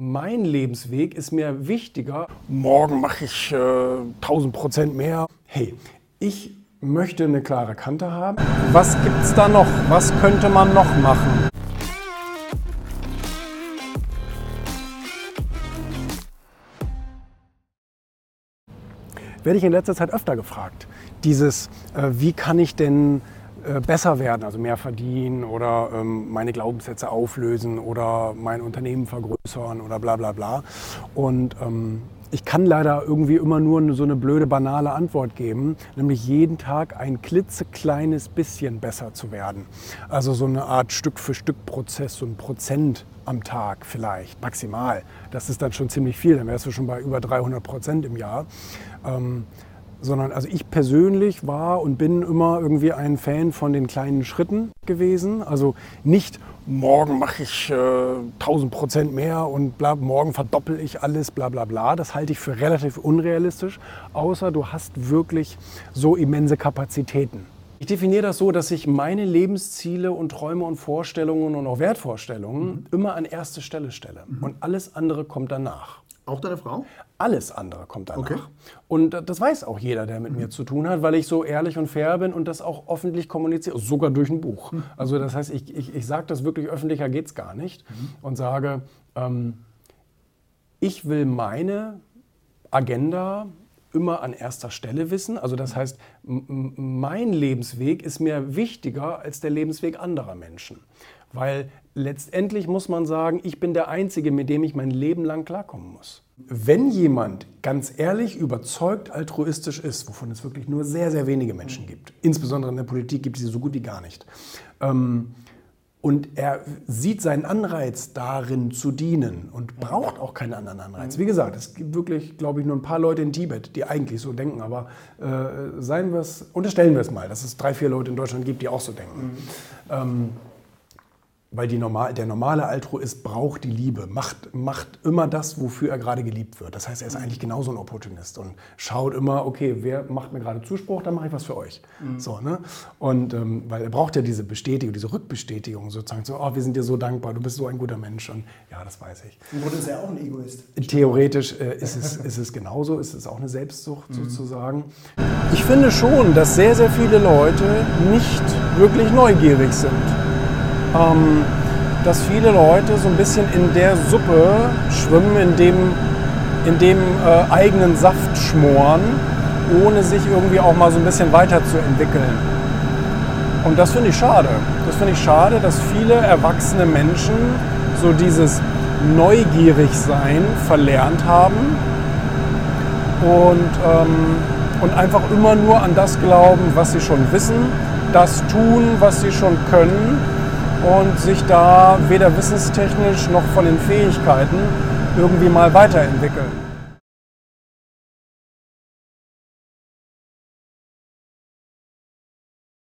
Mein Lebensweg ist mir wichtiger. Morgen mache ich äh, 1000 Prozent mehr. Hey, ich möchte eine klare Kante haben. Was gibt es da noch? Was könnte man noch machen? Werde ich in letzter Zeit öfter gefragt. Dieses, äh, wie kann ich denn besser werden, also mehr verdienen oder ähm, meine Glaubenssätze auflösen oder mein Unternehmen vergrößern oder bla bla bla. Und ähm, ich kann leider irgendwie immer nur so eine blöde, banale Antwort geben, nämlich jeden Tag ein klitzekleines bisschen besser zu werden. Also so eine Art Stück-für-Stück-Prozess, so ein Prozent am Tag vielleicht, maximal. Das ist dann schon ziemlich viel, dann wärst du schon bei über 300 Prozent im Jahr. Ähm, sondern also ich persönlich war und bin immer irgendwie ein Fan von den kleinen Schritten gewesen. Also nicht morgen mache ich äh, 1000 Prozent mehr und bla, morgen verdoppel ich alles, bla bla bla. Das halte ich für relativ unrealistisch, außer du hast wirklich so immense Kapazitäten. Ich definiere das so, dass ich meine Lebensziele und Träume und Vorstellungen und auch Wertvorstellungen mhm. immer an erste Stelle stelle. Mhm. Und alles andere kommt danach. Auch deine Frau? Alles andere kommt danach. Okay. Und das weiß auch jeder, der mit mhm. mir zu tun hat, weil ich so ehrlich und fair bin und das auch öffentlich kommuniziere, sogar durch ein Buch. Mhm. Also das heißt, ich, ich, ich sage das wirklich öffentlicher geht es gar nicht mhm. und sage, ähm, ich will meine Agenda immer an erster Stelle wissen. Also das heißt, mein Lebensweg ist mir wichtiger als der Lebensweg anderer Menschen. Weil letztendlich muss man sagen, ich bin der Einzige, mit dem ich mein Leben lang klarkommen muss. Wenn jemand ganz ehrlich, überzeugt, altruistisch ist, wovon es wirklich nur sehr, sehr wenige Menschen gibt, insbesondere in der Politik gibt es sie so gut wie gar nicht, ähm, und er sieht seinen Anreiz darin zu dienen und braucht auch keinen anderen Anreiz. Wie gesagt, es gibt wirklich, glaube ich, nur ein paar Leute in Tibet, die eigentlich so denken. Aber äh, seien wir es, unterstellen wir es mal, dass es drei, vier Leute in Deutschland gibt, die auch so denken. Mhm. Ähm, weil normal, der normale Altruist braucht die Liebe, macht, macht immer das, wofür er gerade geliebt wird. Das heißt, er ist eigentlich genauso ein Opportunist und schaut immer, okay, wer macht mir gerade Zuspruch, dann mache ich was für euch. Mhm. So, ne? Und ähm, weil er braucht ja diese Bestätigung, diese Rückbestätigung sozusagen, so, oh, wir sind dir so dankbar, du bist so ein guter Mensch. Und ja, das weiß ich. Im Grunde ist er auch ein Egoist. Theoretisch äh, ist, es, ist es genauso, ist es auch eine Selbstsucht mhm. sozusagen. Ich finde schon, dass sehr, sehr viele Leute nicht wirklich neugierig sind ähm, dass viele Leute so ein bisschen in der Suppe schwimmen, in dem, in dem äh, eigenen Saft schmoren, ohne sich irgendwie auch mal so ein bisschen weiterzuentwickeln. Und das finde ich schade. Das finde ich schade, dass viele erwachsene Menschen so dieses Neugierigsein verlernt haben und, ähm, und einfach immer nur an das glauben, was sie schon wissen, das tun, was sie schon können und sich da weder wissenstechnisch noch von den Fähigkeiten irgendwie mal weiterentwickeln.